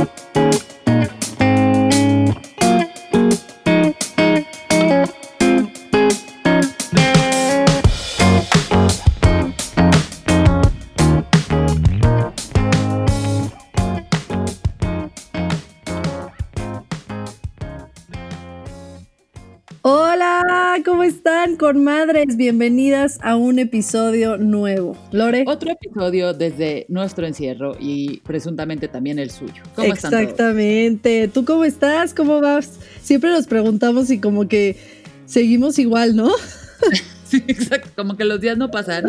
Hola, están, con madres? Bienvenidas a un episodio nuevo. Lore. Otro episodio desde nuestro encierro y presuntamente también el suyo. ¿Cómo están Exactamente. ¿Tú cómo estás? ¿Cómo vas? Siempre nos preguntamos y como que seguimos igual, ¿no? sí, exacto. Como que los días no pasan.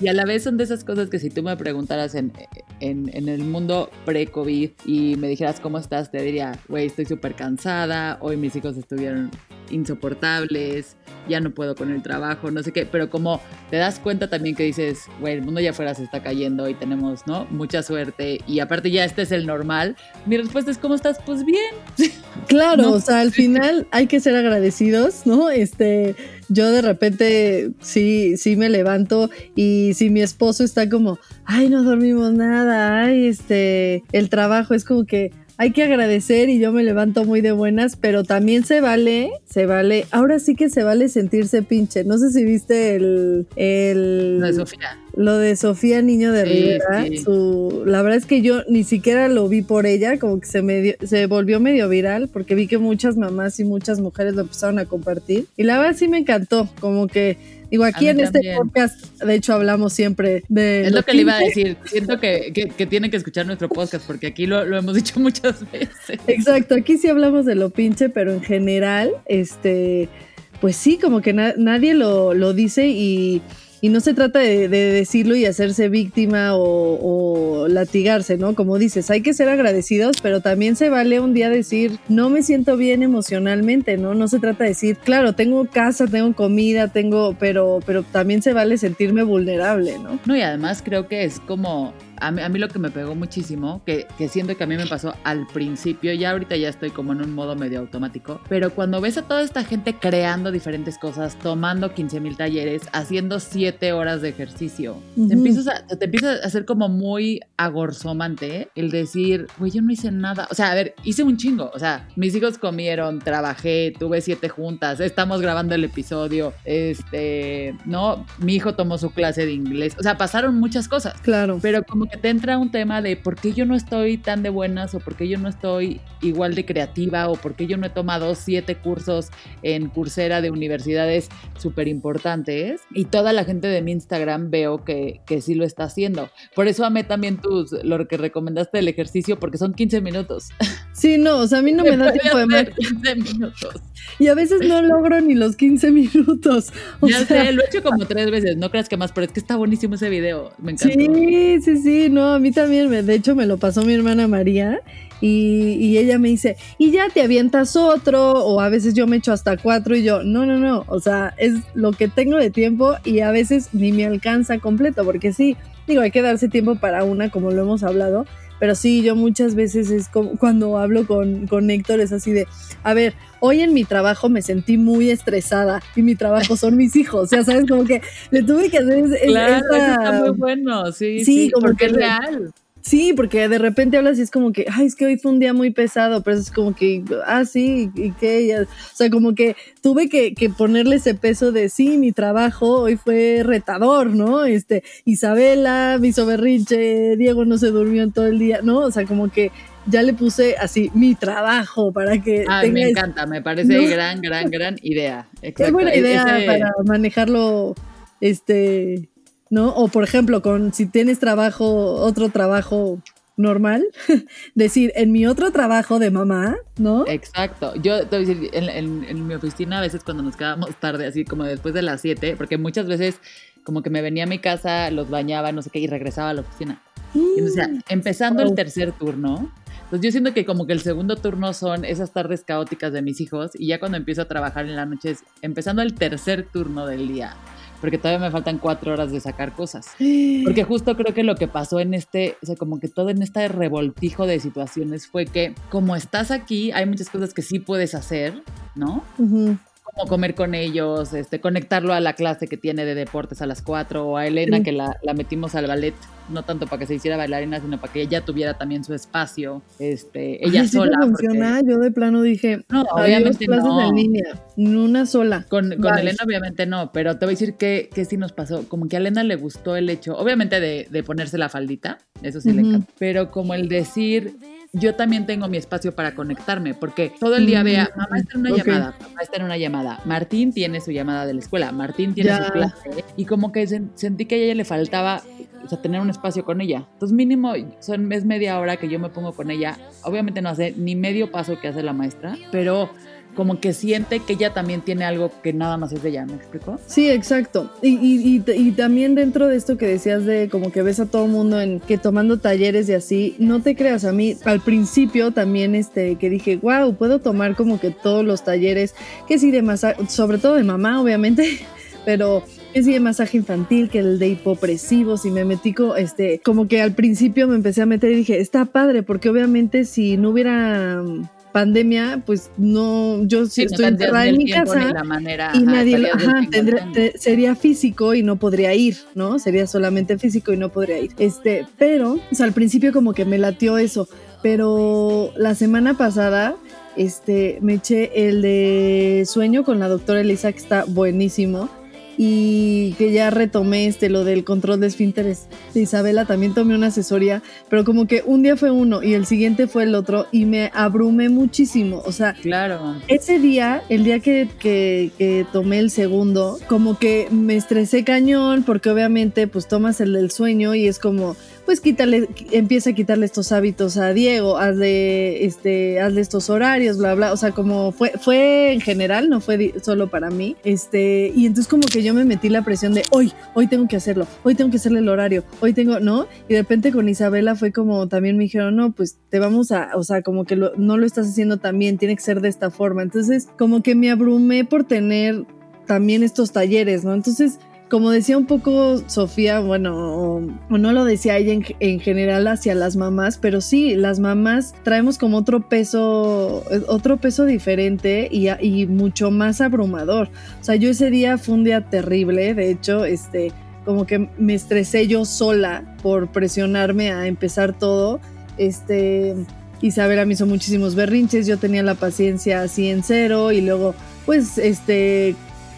Y a la vez son de esas cosas que si tú me preguntaras en, en, en el mundo pre-COVID y me dijeras cómo estás, te diría, güey, estoy súper cansada, hoy mis hijos estuvieron insoportables, ya no puedo con el trabajo, no sé qué, pero como te das cuenta también que dices, güey, el mundo ya afuera se está cayendo y tenemos, ¿no? Mucha suerte y aparte ya este es el normal, mi respuesta es, ¿cómo estás? Pues bien. Claro, o sea, al final hay que ser agradecidos, ¿no? Este, yo de repente sí, sí me levanto y si mi esposo está como, ay, no dormimos nada, ay, este, el trabajo es como que hay que agradecer y yo me levanto muy de buenas, pero también se vale, se vale, ahora sí que se vale sentirse pinche. No sé si viste el... el lo de Sofía. Lo de Sofía Niño de Rivera. Su, la verdad es que yo ni siquiera lo vi por ella, como que se, me se volvió medio viral porque vi que muchas mamás y muchas mujeres lo empezaron a compartir. Y la verdad sí me encantó, como que Digo, aquí en este podcast, de hecho, hablamos siempre de. Es lo, que le iba a decir. Siento que, que, tienen que escuchar nuestro podcast porque aquí lo, lo, hemos dicho muchas veces. Exacto, aquí sí hablamos de lo pinche, pero en general, este, pues sí, como que nadie lo, lo dice y y no se trata de, decirlo y hacerse víctima o, latigarse, ¿no? Como dices, hay que ser agradecidos, pero también se vale un día decir, no me siento bien emocionalmente, ¿no? No se trata de decir, claro, tengo casa, tengo comida, tengo, pero, pero también se vale sentirme vulnerable, ¿no? No, y además creo que es como a mí, lo que me pegó muchísimo, que, que, siento que a mí me pasó al principio, ya ahorita ya estoy como en un modo medio automático, pero cuando ves a toda esta gente creando diferentes cosas, tomando 15 mil talleres, haciendo 7 horas de ejercicio, te, empiezas a, te empiezas a hacer como muy agorzomante ¿eh? el decir, güey, yo no hice nada. O sea, a ver, hice un chingo. O sea, mis hijos comieron, trabajé, tuve siete juntas, estamos grabando el episodio, este, ¿no? Mi hijo tomó su clase de inglés. O sea, pasaron muchas cosas. Claro. Pero como te entra un tema de por qué yo no estoy tan de buenas o por qué yo no estoy igual de creativa o por qué yo no he tomado siete cursos en cursera de universidades súper importantes y toda la gente de mi Instagram veo que, que sí lo está haciendo. Por eso amé también tus, lo que recomendaste del ejercicio porque son 15 minutos. Sí, no, o sea, a mí no me da tiempo de más. 15 minutos. Y a veces no logro ni los 15 minutos. ya sé, lo he hecho como tres veces, no creas que más, pero es que está buenísimo ese video, me encanta. Sí, sí, sí, no, a mí también, me, de hecho me lo pasó mi hermana María y, y, ella me dice, y ya te avientas otro, o a veces yo me echo hasta cuatro y yo, no, no, no, o sea, es lo que tengo de tiempo y a veces ni me alcanza completo, porque sí, digo, hay que darse tiempo para una, como lo hemos hablado, pero sí, yo muchas veces es como cuando hablo con, con Héctor, es así de, a ver, hoy en mi trabajo me sentí muy estresada y mi trabajo son mis hijos, o sea, sabes, como que le tuve que hacer... claro, está muy bueno, sí, sí, como porque que es real. Sí, porque de repente hablas y es como que, ay, es que hoy fue un día muy pesado, pero es como que, ah, sí, y qué, o sea, como que tuve que, que, ponerle ese peso de, sí, mi trabajo hoy fue retador, ¿no? Este, Isabela mi berrinche, Diego no se durmió en todo el día, ¿no? O sea, como que ya le puse así mi trabajo para que... Ah, me encanta, me parece gran, gran, gran idea. Exacto. Es buena idea para manejarlo, este ¿no? O por ejemplo, con si tienes trabajo, otro trabajo normal, decir, en mi otro trabajo de mamá, ¿no? Exacto. Yo te voy a decir, en, en, mi oficina a veces cuando nos quedamos tarde, así como después de las 7, porque muchas veces como que me venía a mi casa, los bañaba, no sé qué, y regresaba a la oficina. O sea, empezando el tercer turno, entonces yo siento que como que el segundo turno son esas tardes caóticas de mis hijos y ya cuando empiezo a trabajar en la noche es empezando el tercer turno del día, porque todavía me faltan cuatro horas de sacar cosas. Porque justo creo que lo que pasó en este, o sea, como que todo en este revoltijo de situaciones fue que como estás aquí, hay muchas cosas que sí puedes hacer, ¿no? Como comer con ellos, este, conectarlo a la clase que tiene de deportes a las 4 o a Elena Sí. que la, la metimos al ballet, no tanto para que se hiciera bailarina, sino para que ella tuviera también su espacio, este, ella Ay, sí sola. porque- funciona. Yo de plano dije, No, obviamente clases no. en línea, una sola. Con, con. Elena obviamente no, pero te voy a decir que, que sí nos pasó, como que a Elena le gustó el hecho, obviamente de, de ponerse la faldita, eso sí le encanta, pero como el decir, yo también tengo mi espacio para conectarme, porque todo el día Mm, vea, mamá está en una llamada, mamá está en una llamada, Martín tiene su llamada de la escuela, Martín tiene Ya. su clase, y como que sen- sentí que a ella le faltaba, o sea, tener un espacio con ella. Entonces mínimo son, es media hora que yo me pongo con ella, obviamente no hace ni medio paso que hace la maestra, pero como que siente que ella también tiene algo que nada más es de ella, ¿me explico? Sí, exacto. Y, y, y, también dentro de esto que decías de como que ves a todo mundo en que tomando talleres y así, no te creas, a mí al principio también este que dije, wow, puedo tomar como que todos los talleres, que sí de masaje, sobre todo de mamá, obviamente, pero que sí de masaje infantil, que el de hipopresivos y me metí co- este, como que al principio me empecé a meter y dije, está padre, porque obviamente si no hubiera pandemia, pues no, yo sí, estoy encerrada en mi casa la manera. y ajá, nadie ajá, tendría- te- sería físico y no podría ir, ¿no? Sería solamente físico y no podría ir. Este, pero, o sea, al principio como que me latió eso, pero la semana pasada, este, me eché el de sueño con la doctora Elisa, que está buenísimo. Y que ya retomé este lo del control de esfínteres de Isabela, también tomé una asesoría, pero como que un día fue uno y el siguiente fue el otro y me abrumé muchísimo, o sea, Claro. ese día, el día que, que- que tomé el segundo, como que me estresé cañón porque obviamente pues tomas el del sueño y es como, pues quítale, empieza a quitarle estos hábitos a Diego, hazle, este, hazle estos horarios, bla, bla, o sea, como fue, fue en general, no fue solo para mí, este, y entonces como que yo me metí la presión de hoy, hoy tengo que hacerlo, hoy tengo que hacerle el horario, hoy tengo, ¿no? Y de repente con Isabela fue como, también me dijeron, no, pues te vamos a, o sea, como que lo- no lo estás haciendo tan bien, tiene que ser de esta forma, entonces como que me abrumé por tener también estos talleres, ¿no? Entonces como decía un poco Sofía, bueno, o, no lo decía ella en, en, general hacia las mamás, pero sí, las mamás traemos como otro peso, otro peso diferente y, y, mucho más abrumador. O sea, yo ese día fue un día terrible, de hecho, este, como que me estresé yo sola por presionarme a empezar todo. Este, Isabela me hizo muchísimos berrinches, yo tenía la paciencia así en cero y luego, pues, este,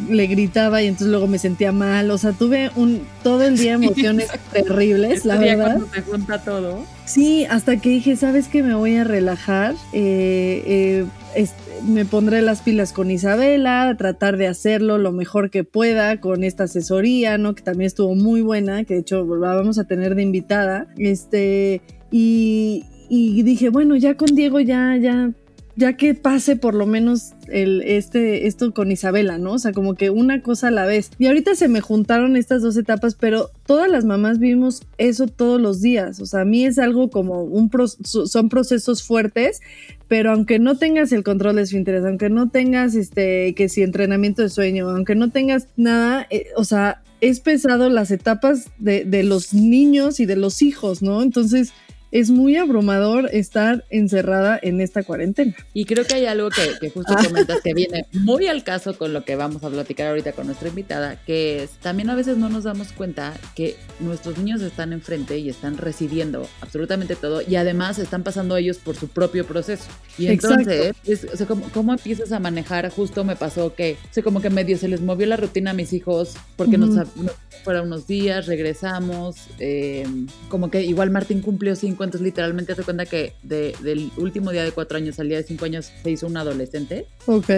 le gritaba y entonces luego me sentía mal. O sea, tuve un todo el día emociones terribles, Este la día verdad. Cuando junta todo. Sí, hasta que dije, ¿sabes qué? Me voy a relajar. Eh, eh, este, me pondré las pilas con Isabela, tratar de hacerlo lo mejor que pueda con esta asesoría, ¿no? Que también estuvo muy buena, que de hecho la vamos a tener de invitada. Este, y, y dije, bueno, ya con Diego ya, ya ya que pase por lo menos el, este, esto con Isabela, ¿no? O sea, como que una cosa a la vez. Y ahorita se me juntaron estas dos etapas, pero todas las mamás vivimos eso todos los días. O sea, a mí es algo como un pro, son procesos fuertes, pero aunque no tengas el control de esfínteres, aunque no tengas este, que si entrenamiento de sueño, aunque no tengas nada, eh, o sea, es pesado las etapas de, de los niños y de los hijos, ¿no? Entonces, es muy abrumador estar encerrada en esta cuarentena. Y creo que hay algo que, que justo comentas que viene muy al caso con lo que vamos a platicar ahorita con nuestra invitada, que es también a veces no nos damos cuenta que nuestros niños están enfrente y están recibiendo absolutamente todo y además están pasando ellos por su propio proceso. Y entonces, es, o sea, ¿cómo, ¿cómo, empiezas a manejar? Justo me pasó que, o sea, como que medio se les movió la rutina a mis hijos porque uh -huh. nos, nos fueron unos días, regresamos, eh, como que igual Martín cumplió cinco cuentos, literalmente hace cuenta que de- del último día de cuatro años al día de cinco años se hizo un adolescente Ok.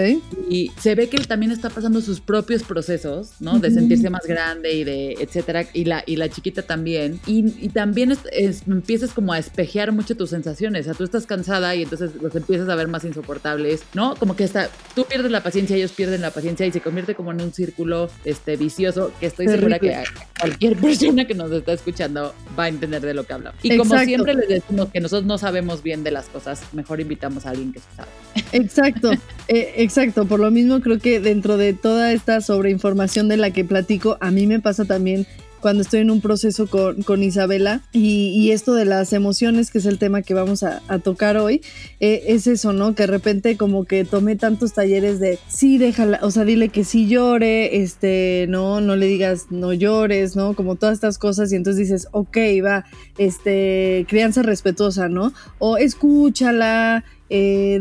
y se ve que él también está pasando sus propios procesos, ¿no? De sentirse más grande y de etcétera, y la, y la chiquita también. Y, y también es- es- empiezas como a espejear mucho tus sensaciones, o sea, tú estás cansada y entonces los empiezas a ver más insoportables, ¿no? Como que hasta tú pierdes la paciencia, ellos pierden la paciencia y se convierte como en un círculo este, vicioso que estoy segura que cualquier persona que nos está escuchando va a entender de lo que hablamos. Y como siempre les decimos que nosotros no sabemos bien de las cosas, mejor invitamos a alguien que sí sabe. Exacto, eh, exacto. Por lo mismo creo que dentro de toda esta sobreinformación de la que platico, a mí me pasa también cuando estoy en un proceso con, con Isabela y, esto de las emociones, que es el tema que vamos a, a tocar hoy, eh, es eso, ¿no? Que de repente como que tomé tantos talleres de, sí, déjala, o sea, dile que sí llore, este, no, no le digas no llores, ¿no? Como todas estas cosas y entonces dices, ok, va, este, crianza respetuosa, ¿no? O escúchala, eh,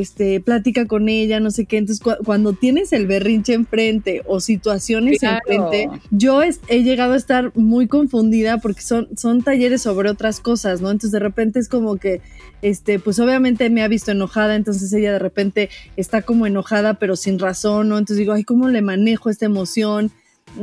este, plática con ella, no sé qué. Entonces, cu- cuando tienes el berrinche enfrente o situaciones Claro. enfrente, yo es- he llegado a estar muy confundida porque son, son talleres sobre otras cosas, ¿no? Entonces, de repente es como que, este, pues obviamente me ha visto enojada, entonces ella de repente está como enojada, pero sin razón, ¿no? Entonces digo, ay, ¿cómo le manejo esta emoción?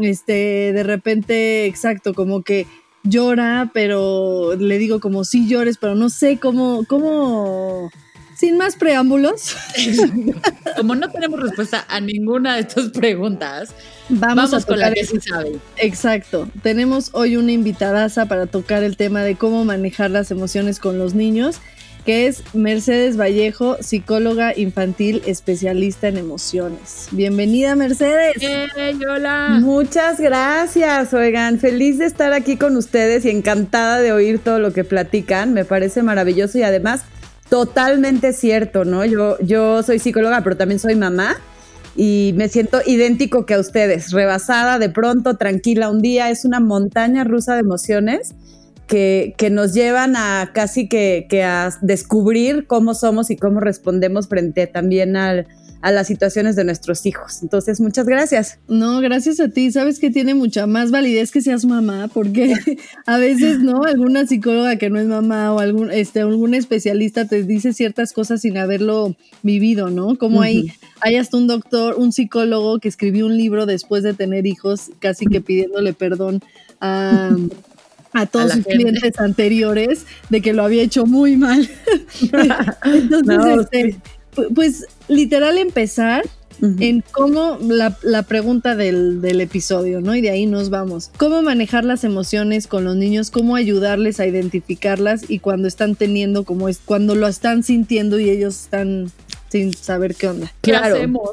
Este, de repente, exacto, como que llora, pero le digo como sí llores, pero no sé cómo, cómo, sin más preámbulos, Como no tenemos respuesta a ninguna de estas preguntas, vamos, vamos, a con la que sí sabe. Exacto. Tenemos hoy una invitadaza para tocar el tema de cómo manejar las emociones con los niños, que es Mercedes Vallejo, psicóloga infantil especialista en emociones. Bienvenida, Mercedes. ¡Hey, hola! Muchas gracias, oigan, feliz de estar aquí con ustedes y encantada de oír todo lo que platican, me parece maravilloso y además totalmente cierto, ¿no? Yo, yo soy psicóloga, pero también soy mamá y me siento idéntico que a ustedes, rebasada de pronto, tranquila un día, es una montaña rusa de emociones. Que, que nos llevan a casi que, que a descubrir cómo somos y cómo respondemos frente también al, a las situaciones de nuestros hijos. Entonces, muchas gracias. No, gracias a ti. Sabes que tiene mucha más validez que seas mamá, porque a veces, ¿no? Alguna psicóloga que no es mamá o algún, este, algún especialista te dice ciertas cosas sin haberlo vivido, ¿no? Como hay, hay hasta un doctor, un psicólogo que escribió un libro después de tener hijos, casi que pidiéndole perdón a, a todos sus gente. clientes anteriores de que lo había hecho muy mal. Entonces, No, este, sí. Pu- pues literal empezar en cómo la, la pregunta del, del episodio, ¿no? Y de ahí nos vamos. ¿Cómo manejar las emociones con los niños? ¿Cómo ayudarles a identificarlas? Y cuando están teniendo, como es, cuando lo están sintiendo y ellos están sin saber qué onda. ¿Qué Claro. hacemos?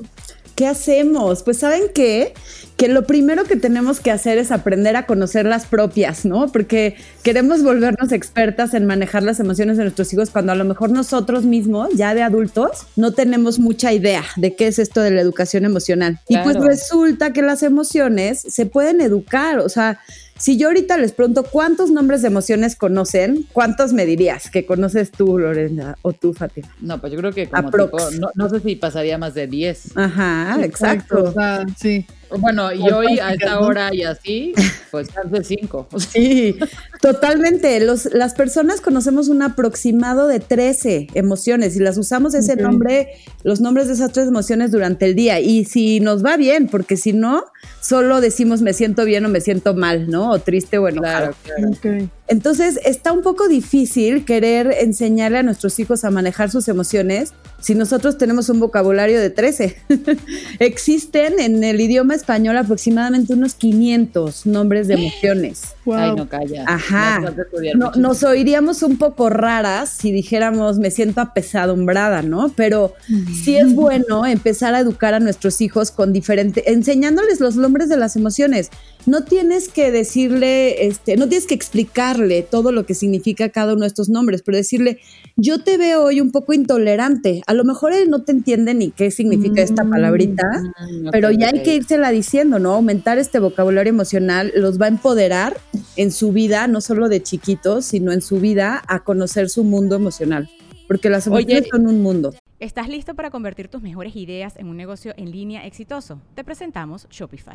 ¿Qué hacemos? Pues saben qué? Que lo primero que tenemos que hacer es aprender a conocer las propias, ¿no? Porque queremos volvernos expertas en manejar las emociones de nuestros hijos cuando a lo mejor nosotros mismos, ya de adultos, no tenemos mucha idea de qué es esto de la educación emocional. Y pues resulta que las emociones se pueden educar, o sea, si yo ahorita les pregunto cuántos nombres de emociones conocen, ¿cuántos me dirías que conoces tú, Lorena, o tú, Fátima? No, pues yo creo que como Aprox. tipo, no, no sé si pasaría más de 10. Ajá, exacto. O sea, sí. Bueno, y Por hoy a esta hora y así, pues de 5. Sí, totalmente. Los, las personas conocemos un aproximado de 13 emociones y las usamos ese nombre, los nombres de esas tres emociones durante el día. Y si nos va bien, porque si no, solo decimos me siento bien o me siento mal, ¿no? O triste o enojado. Claro, claro. Ok. Entonces está un poco difícil querer enseñarle a nuestros hijos a manejar sus emociones si nosotros tenemos un vocabulario de 13. Existen en el idioma español aproximadamente unos 500 nombres de emociones. Wow. Ay, no, calla. Ajá. No, nos oiríamos un poco raras si dijéramos me siento apesadumbrada, ¿no? Pero sí es bueno empezar a educar a nuestros hijos con diferente, enseñándoles los nombres de las emociones. No tienes que decirle, este, no tienes que explicarle todo lo que significa cada uno de estos nombres, pero decirle, yo te veo hoy un poco intolerante. A lo mejor él no te entiende ni qué significa esta Mm. palabrita. Mm, Pero ya hay que írsela diciendo, ¿no? Aumentar este vocabulario emocional los va a empoderar en su vida, no solo de chiquitos, sino en su vida a conocer su mundo emocional. Porque las emociones Oye. son un mundo. ¿Estás listo para convertir tus mejores ideas en un negocio en línea exitoso? Te presentamos Shopify.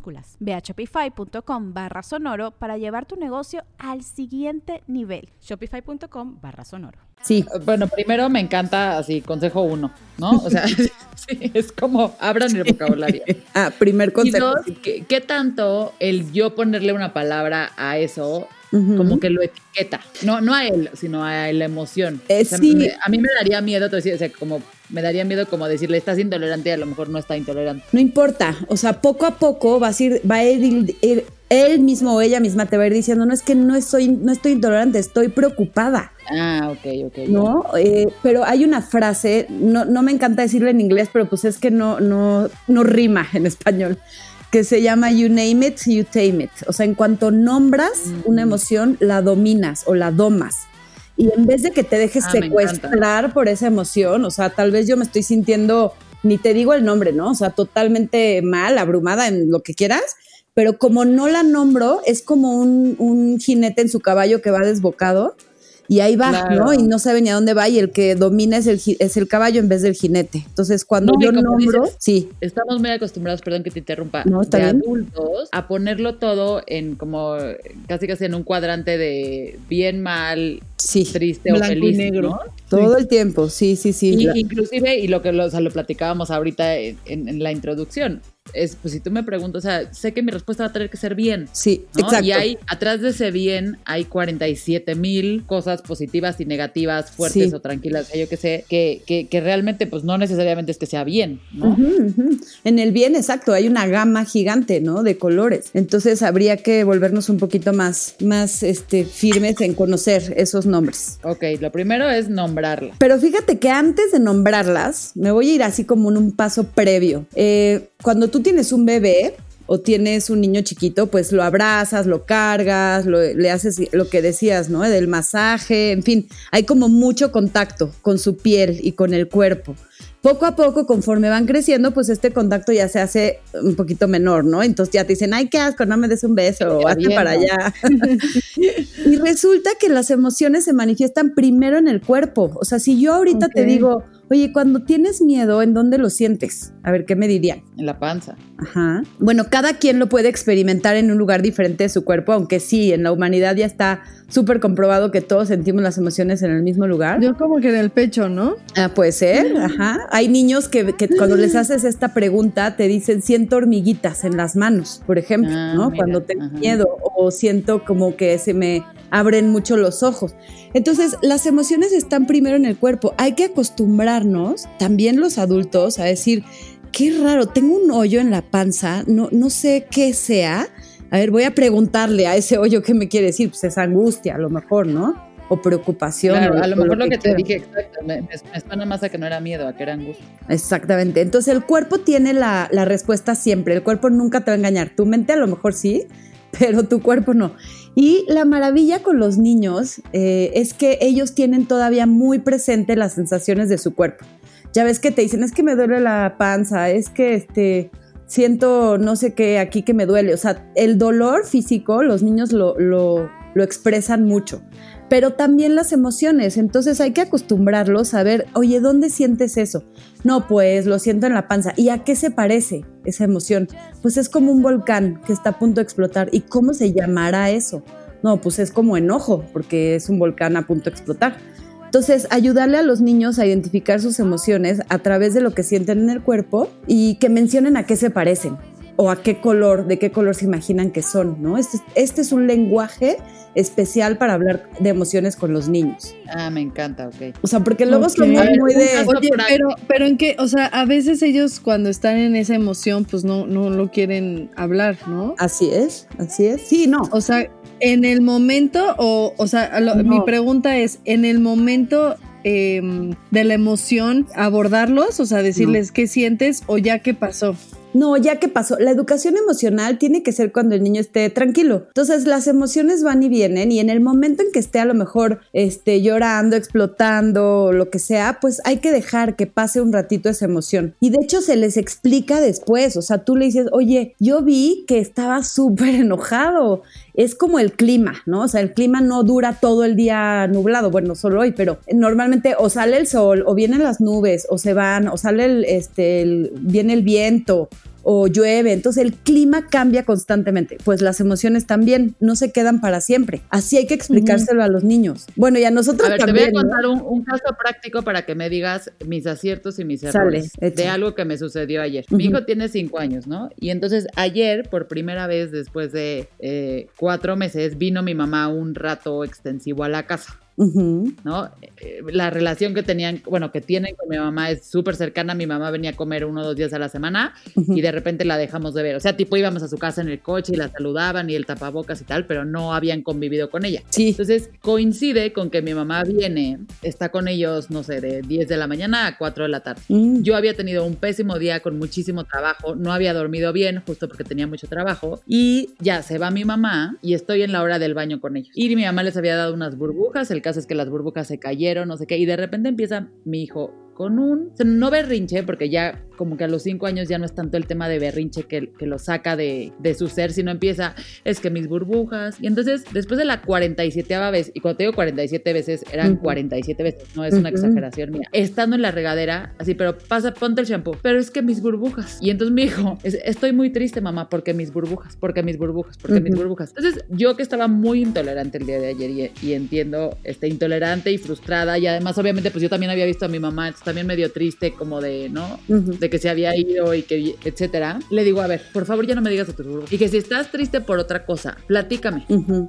Ve a shopify.com barra sonoro para llevar tu negocio al siguiente nivel. Shopify.com barra sonoro. Sí, bueno, primero me encanta así, consejo uno, ¿no? O sea, sí, es como abran el vocabulario. ah, primer consejo. Y dos, ¿qué, ¿qué, tanto el yo ponerle una palabra a eso como que lo etiqueta. No, no a él, sino a la emoción. Eh, o sea, sí. me- a mí me daría miedo, te decía, o sea, como me daría miedo como decirle, estás intolerante y a lo mejor no está intolerante. No importa, o sea, poco a poco vas a ir, va a ir, ir- él mismo o ella misma te va a ir diciendo, no es que no soy, no estoy intolerante, estoy preocupada, Ah, ok, ok. ¿no? Eh, pero hay una frase, no, no me encanta decirla en inglés, pero pues es que no, no, no rima en español, que se llama You name it, you tame it. O sea, en cuanto nombras Mm. una emoción, la dominas o la domas. Y en vez de que te dejes Ah, secuestrar por esa emoción, o sea, tal vez yo me estoy sintiendo, ni te digo el nombre, ¿no? O sea, totalmente mal, abrumada en lo que quieras, pero como no la nombro, es como un, un jinete en su caballo que va desbocado y ahí va, Claro. ¿no? Y no sabe ni a dónde va y el que domina es el, es el caballo en vez del jinete. Entonces, cuando No, yo nombro, dices- sí, Estamos muy acostumbrados, perdón que te interrumpa, No, de bien. adultos a ponerlo todo en como casi casi en un cuadrante de bien, mal, sí, triste o Blanco y feliz, negro. ¿no? todo el tiempo, sí, sí, sí. Y inclusive, y lo que lo, o sea, lo platicábamos ahorita en, en- en la introducción, es pues si tú me preguntas, o sea, sé que mi respuesta va a tener que ser bien. sí, ¿no? exacto. Y hay, atrás de ese bien, hay 47 mil cosas positivas y negativas, fuertes Sí. o tranquilas, yo que sé, que, que, que realmente, pues no necesariamente es que sea bien, ¿no? En el bien, exacto, hay una gama gigante, ¿no? De colores. Entonces habría que volvernos un poquito más, más este, firmes en conocer esos nombres. Ok, lo primero es nombrarla. Pero fíjate que antes de nombrarlas, me voy a ir así como en un paso previo. Eh, cuando tú tienes un bebé o tienes un niño chiquito, pues lo abrazas, lo cargas, lo- le haces lo que decías, ¿no? Del masaje, en fin, hay como mucho contacto con su piel y con el cuerpo. Poco a poco, conforme van creciendo, pues este contacto ya se hace un poquito menor, ¿no? Entonces ya te dicen, ay, qué asco, no me des un beso, o hazte para allá. Y resulta que las emociones se manifiestan primero en el cuerpo. O sea, si yo ahorita te Ok. digo, oye, cuando tienes miedo, ¿en dónde lo sientes? A ver, ¿qué me dirían? En la panza. Ajá. Bueno, cada quien lo puede experimentar en un lugar diferente de su cuerpo, aunque sí, en la humanidad ya está súper comprobado que todos sentimos las emociones en el mismo lugar. Yo como que en el pecho, ¿no? Ah, puede ser, ajá. Hay niños que, que cuando les haces esta pregunta te dicen siento hormiguitas en las manos, por ejemplo, Ah, ¿no? mira, Cuando tengo ajá. miedo o siento como que se me abren mucho los ojos. Entonces, las emociones están primero en el cuerpo. Hay que también los adultos, a decir, qué raro, tengo un hoyo en la panza, no, no sé qué sea. A ver, voy a preguntarle a ese hoyo qué me quiere decir. Pues es angustia, a lo mejor, ¿no? O preocupación. Claro, o- a lo mejor lo que, te dije, exacto, me, me, me suena más a que no era miedo, a que era angustia. Exactamente. Entonces el cuerpo tiene la, la respuesta siempre. El cuerpo nunca te va a engañar. Tu mente a lo mejor sí, pero tu cuerpo no. Y la maravilla con los niños eh, es que ellos tienen todavía muy presente las sensaciones de su cuerpo. Ya ves que te dicen, es que me duele la panza, es que este, siento no sé qué aquí que me duele. O sea, el dolor físico, los niños lo, lo, lo expresan mucho pero también las emociones. Entonces hay que acostumbrarlos a ver, oye, ¿dónde sientes eso? No, pues lo siento en la panza. ¿Y a qué se parece esa emoción? Pues es como un volcán que está a punto de explotar. ¿Y cómo se llamará eso? No, pues es como enojo, porque es un volcán a punto de explotar. Entonces, ayudarle a los niños a identificar sus emociones a través de lo que sienten en el cuerpo y que mencionen a qué se parecen. O a qué color, de qué color se imaginan que son, ¿no? Este, este es un lenguaje especial para hablar de emociones con los niños. Ah, me encanta, ok. O sea, porque luego Ok. son muy, muy de... Oye, pero, pero en qué, o sea, a veces ellos cuando están en esa emoción, pues no, no lo quieren hablar, ¿no? Así es, así es. Sí, no. O sea, en el momento, o, o sea, lo- No. mi pregunta es, en el momento em, de la emoción, abordarlos, o sea, decirles qué sientes o ya qué pasó. No, ya que pasó, la educación emocional tiene que ser cuando el niño esté tranquilo. Entonces las emociones van y vienen y en el momento en que esté a lo mejor este, llorando, explotando lo que sea, pues hay que dejar que pase un ratito esa emoción. Y de hecho se les explica después, o sea, tú le dices, oye, yo vi que estaba súper enojado. Es como el clima, ¿no? O sea, el clima no dura todo el día nublado, bueno, solo hoy, pero normalmente o sale el sol o vienen las nubes o se van o sale el, este, el- viene el viento o llueve, entonces el clima cambia constantemente, pues las emociones también no se quedan para siempre. Así hay que explicárselo a los niños. Bueno, y a nosotros A ver, te también. voy a ¿no? contar un, un caso práctico para que me digas mis aciertos y mis Sale, errores de algo que me sucedió ayer. Mi hijo tiene cinco años, ¿no? Y entonces ayer, por primera vez después de eh, cuatro meses, vino mi mamá un rato extensivo a la casa. ¿No? Eh, La relación que tenían, bueno, que tienen con mi mamá es súper cercana. Mi mamá venía a comer uno o dos días a la semana y de repente la dejamos de ver. O sea, tipo íbamos a su casa en el coche y la saludaban y el tapabocas y tal, pero no habían convivido con ella. Sí. Entonces coincide con que mi mamá viene, está con ellos, no sé, de 10 de la mañana a 4 de la tarde. Mm. Yo había tenido un pésimo día con muchísimo trabajo, no había dormido bien justo porque tenía mucho trabajo y ya se va mi mamá y estoy en la hora del baño con ellos. Y mi mamá les había dado unas burbujas, el caso es que las burbujas se cayeron, no sé qué, y de repente empieza mi hijo con un, o sea, no porque ya como que a los cinco años ya no es tanto el tema de berrinche que, que lo saca de, de su ser, sino empieza, es que mis burbujas. Y entonces, después de la 47 vez, y cuando te digo 47 veces, eran Ujú. 47 veces, no es una exageración mía. Estando en la regadera, así, pero pasa, ponte el shampoo, pero es que mis burbujas. Y entonces mi hijo, es- estoy muy triste, mamá, porque mis burbujas, porque mis burbujas, porque mis burbujas. Entonces, yo que estaba muy intolerante el día de ayer y, y entiendo, este, intolerante y frustrada, y además, obviamente, pues yo también había visto a mi mamá, entonces también medio triste, como de, ¿no? De que se había ido y que, etcétera, le digo, a ver, por favor ya no me digas de tus burbujas. Y que si estás triste por otra cosa, platícame.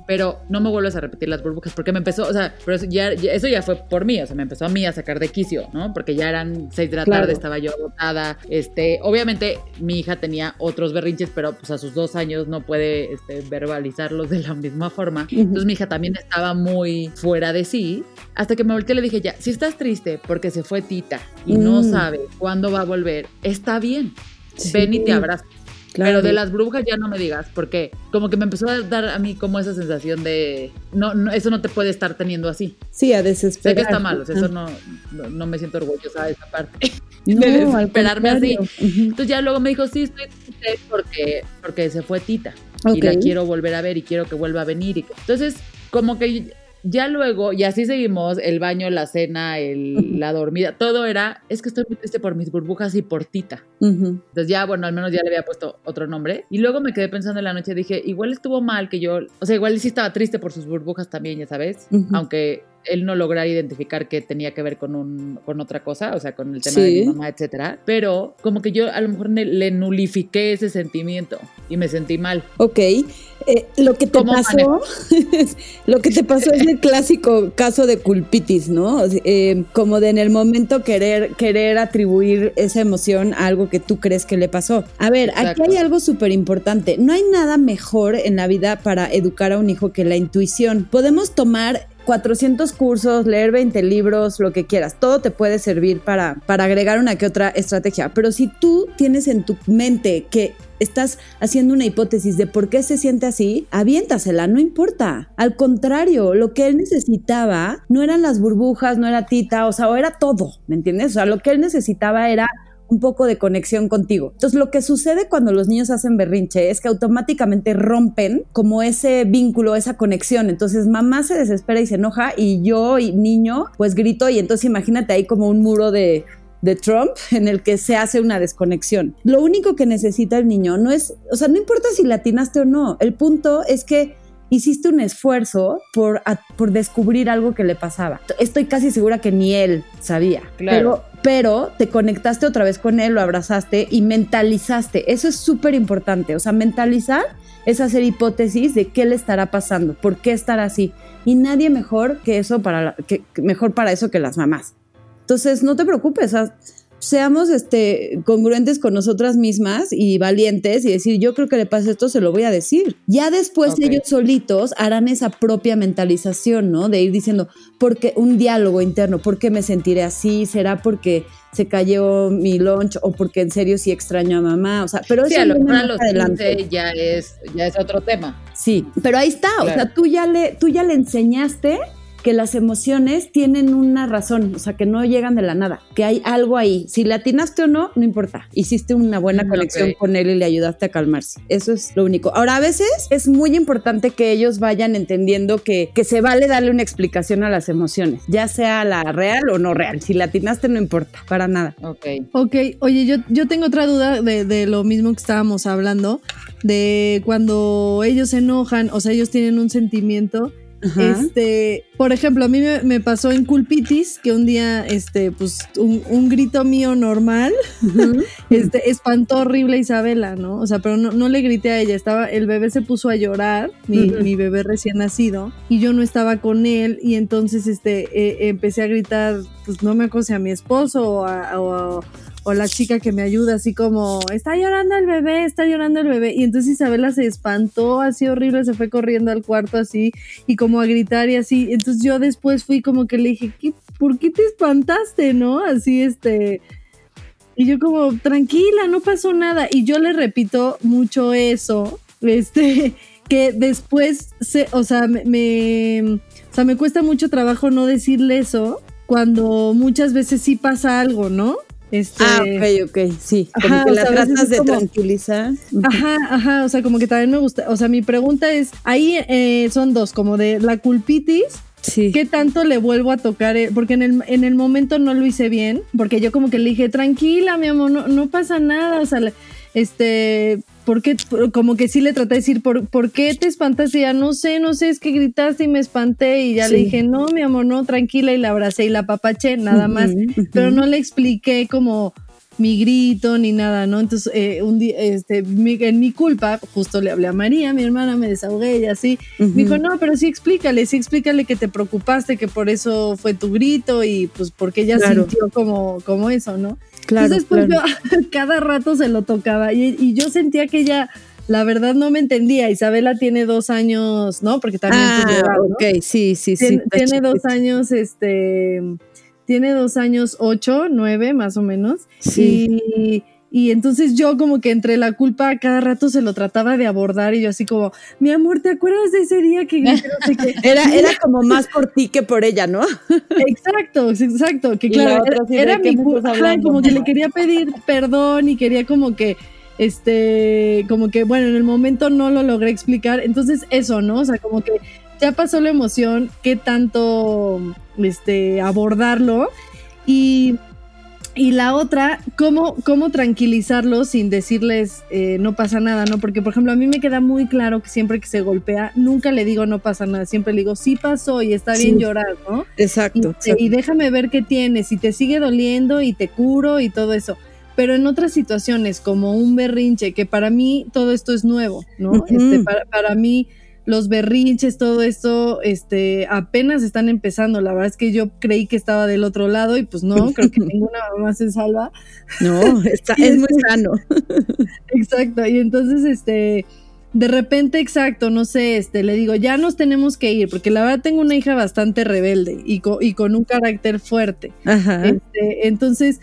Pero no me vuelvas a repetir las burbujas porque me empezó, o sea, pero eso ya, ya- eso ya fue por mí, o sea, me empezó a mí a sacar de quicio, ¿no? Porque ya eran seis de la Claro. tarde, estaba yo agotada. Este, obviamente mi hija tenía otros berrinches, pero pues a sus dos años no puede este, verbalizarlos de la misma forma. Entonces mi hija también estaba muy fuera de sí. Hasta que me volteé y le dije, ya, si estás triste porque se fue Tita y no Mm. sabe cuándo va a volver, está bien. Sí. Ven y te abrazo. Claro. Pero de las burbujas ya no me digas, porque como que me empezó a dar a mí como esa sensación de, no, no eso no te puede estar teniendo así. Sí, a Sé desesperar. que está mal, o sea, eso no, no, no me siento orgullosa de esa parte. No, de desesperarme así. Entonces ya luego me dijo, sí, estoy triste porque, porque se fue Tita y la quiero volver a ver y quiero que vuelva a venir. Y que- Entonces, como que ya luego, y así seguimos, el baño, la cena, el, la dormida, todo era, es que estoy muy triste por mis burbujas y por Tita. Entonces ya, bueno, al menos ya le había puesto otro nombre. Y luego me quedé pensando en la noche, dije, igual estuvo mal que yo, o sea, igual sí estaba triste por sus burbujas también, ya sabes, aunque él no lograra identificar que tenía que ver con, un, con otra cosa, o sea, con el tema Sí. de mi mamá, etcétera. Pero como que yo a lo mejor ne- le nulifiqué ese sentimiento y me sentí mal. Ok, eh, lo que te ¿Cómo pasó, lo que te pasó es el clásico caso de culpitis, ¿no? Eh, como de en el momento querer, querer atribuir esa emoción a algo que tú crees que le pasó. A ver, aquí hay algo súper importante. No hay nada mejor en la vida para educar a un hijo que la intuición. Podemos tomar 400 cursos, leer 20 libros, lo que quieras. Todo te puede servir para, para agregar una que otra estrategia. Pero si tú tienes en tu mente que estás haciendo una hipótesis de por qué se siente así, aviéntasela, no importa. Al contrario, lo que él necesitaba no eran las burbujas, no era tita, o sea, o era todo, ¿me entiendes? O sea, lo que él necesitaba era un poco de conexión contigo. Entonces, lo que sucede cuando los niños hacen berrinche es que automáticamente rompen como ese vínculo, esa conexión. Entonces, mamá se desespera y se enoja y yo, y niño, pues grito y entonces imagínate ahí como un muro de de Trump en el que se hace una desconexión. Lo único que necesita el niño no es, o sea, no importa si latinaste o no, el punto es que hiciste un esfuerzo por, a- por descubrir algo que le pasaba. Estoy casi segura que ni él sabía. Claro. Pero, pero te conectaste otra vez con él, lo abrazaste y mentalizaste. Eso es súper importante. O sea, mentalizar es hacer hipótesis de qué le estará pasando, por qué estará así. Y nadie mejor que eso para la- que, que mejor para eso que las mamás. Entonces, no te preocupes, o sea, seamos este, congruentes con nosotras mismas y valientes y decir, yo creo que le pasa esto, se lo voy a decir. Ya después ellos solitos harán esa propia mentalización, ¿no? De ir diciendo, porque un diálogo interno, ¿por qué me sentiré así? ¿Será porque se cayó mi lunch o porque en serio sí extraño a mamá? O sea, pero Sí, eso a lo viene mejor a más los adelante. 15 ya es, ya es otro tema. Sí, pero ahí está, o sea, tú ya le, tú ya le enseñaste que las emociones tienen una razón, o sea, que no llegan de la nada, que hay algo ahí. Si le atinaste o no, no importa. Hiciste una buena Mm, conexión con él y le ayudaste a calmarse. Eso es lo único. Ahora, a veces es muy importante que ellos vayan entendiendo que, que se vale darle una explicación a las emociones, ya sea la real o no real. Si le atinaste, no importa, para nada. Ok. Ok, oye, yo, yo tengo otra duda de, de lo mismo que estábamos hablando, de cuando ellos se enojan, o sea, ellos tienen un sentimiento. Este, por ejemplo, a mí me, me pasó en Culpitis que un día, este, pues, un, un grito mío normal, este, espantó horrible a Isabela, ¿no? O sea, pero no, no le grité a ella, estaba, el bebé se puso a llorar, mi, mi bebé recién nacido, y yo no estaba con él, y entonces, este, eh, empecé a gritar, pues, no me si a mi esposo o a, o a- o la chica que me ayuda, así como, está llorando el bebé, está llorando el bebé, y entonces Isabela se espantó así horrible, se fue corriendo al cuarto así, y como a gritar y así, entonces yo después fui como que le dije, ¿qué, ¿por qué te espantaste, no? Así, este... Y yo como, tranquila, no pasó nada. Y yo le repito mucho eso, este, que después, se, o sea, me, me- o sea, me cuesta mucho trabajo no decirle eso cuando muchas veces sí pasa algo, ¿no? Este, Ah, ok, ok, sí. Como Ajá, que la sea, tratas de como- tranquilizar. Ajá, ajá, o sea, como que también me gusta, o sea, mi pregunta es, ahí eh, son dos, como de la culpitis, Sí. ¿qué tanto le vuelvo a tocar? eh? Porque en el, en el momento no lo hice bien, porque yo como que le dije, tranquila, mi amor, no, no pasa nada, o sea, este, ¿por qué? Como que sí le traté de decir, ¿por, ¿por qué te espantaste? Y ya no sé, no sé, es que gritaste y me espanté y ya le dije, no, mi amor, no, tranquila, y la abracé y la papaché, nada más, pero no le expliqué como mi grito ni nada, ¿no? Entonces, eh, un día, este, mi- en mi culpa, justo le hablé a María, mi hermana, me desahogué y así. Me dijo, no, pero sí explícale, sí explícale que te preocupaste, que por eso fue tu grito y pues porque ella Claro. sintió como, como eso, ¿no? Claro, Entonces, pues claro. yo cada rato se lo tocaba y, y yo sentía que ella, la verdad, no me entendía. Isabela tiene dos años, ¿no? Porque también Ah, ok, sí, sí, sí. Tien- tiene dos años, este, tiene dos años, ocho, nueve, más o menos. Sí. Y, y entonces yo como que entre la culpa cada rato se lo trataba de abordar y yo así como, mi amor, ¿te acuerdas de ese día que no sé qué? Era, era como más por ti que por ella, ¿no? Exacto, exacto, que claro, era, era ¿qué mi culpa, como que le quería pedir perdón y quería como que, este, como que, bueno, en el momento no lo logré explicar, entonces eso, ¿no? O sea, como que ya pasó la emoción, qué tanto, este, abordarlo y... Y la otra, ¿cómo, cómo tranquilizarlos sin decirles eh, no pasa nada, ¿no? Porque, por ejemplo, a mí me queda muy claro que siempre que se golpea, nunca le digo no pasa nada, siempre le digo sí pasó y está bien Sí. llorar, ¿no? Exacto. Y, y déjame ver qué tienes, si te sigue doliendo y te curo y todo eso. Pero en otras situaciones, como un berrinche, que para mí todo esto es nuevo, ¿no? Este, para, para mí los berrinches, todo esto, este, apenas están empezando. La verdad es que yo creí que estaba del otro lado y pues no, creo que ninguna mamá se salva. No, está, es muy sano. Exacto, y entonces, este, de repente, exacto, no sé, este, le digo, ya nos tenemos que ir, porque la verdad tengo una hija bastante rebelde y, co- y con un carácter fuerte. Ajá. Este, entonces,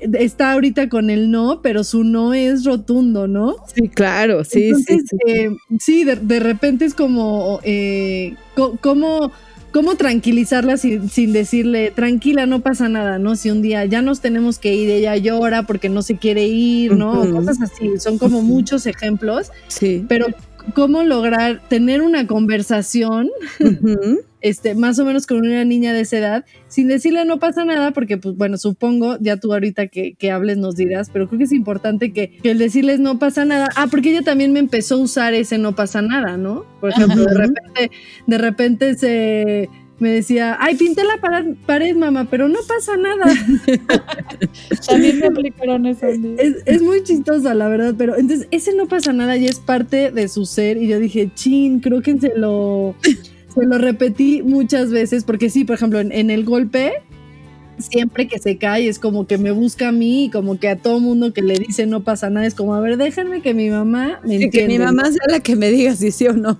está ahorita con el no, pero su no es rotundo, ¿no? Sí, claro, sí, Entonces, sí, sí. eh, sí, de, de repente es como, eh, co- ¿cómo, cómo tranquilizarla sin, sin decirle, tranquila, no pasa nada, ¿no? Si un día ya nos tenemos que ir, ella llora porque no se quiere ir, ¿no? Cosas así, son como muchos ejemplos, sí. pero cómo lograr tener una conversación, este, más o menos con una niña de esa edad, sin decirle no pasa nada, porque pues bueno, supongo, ya tú ahorita que, que hables nos dirás, pero creo que es importante que, que el decirles no pasa nada, ah, porque ella también me empezó a usar ese no pasa nada, ¿no? Por ejemplo, de repente, de repente se me decía, ay, pinté la pared, pared, mamá, pero no pasa nada. También me aplicaron eso. Es, es muy chistosa, la verdad, pero entonces ese no pasa nada y es parte de su ser. Y yo dije, chin, creo que se lo, se lo repetí muchas veces, porque sí, por ejemplo, en, en el golpe, siempre que se cae es como que me busca a mí y como que a todo mundo que le dice no pasa nada, es como, a ver, déjenme que mi mamá me Sí, que mi entienda. mamá sea la que me diga si sí o no.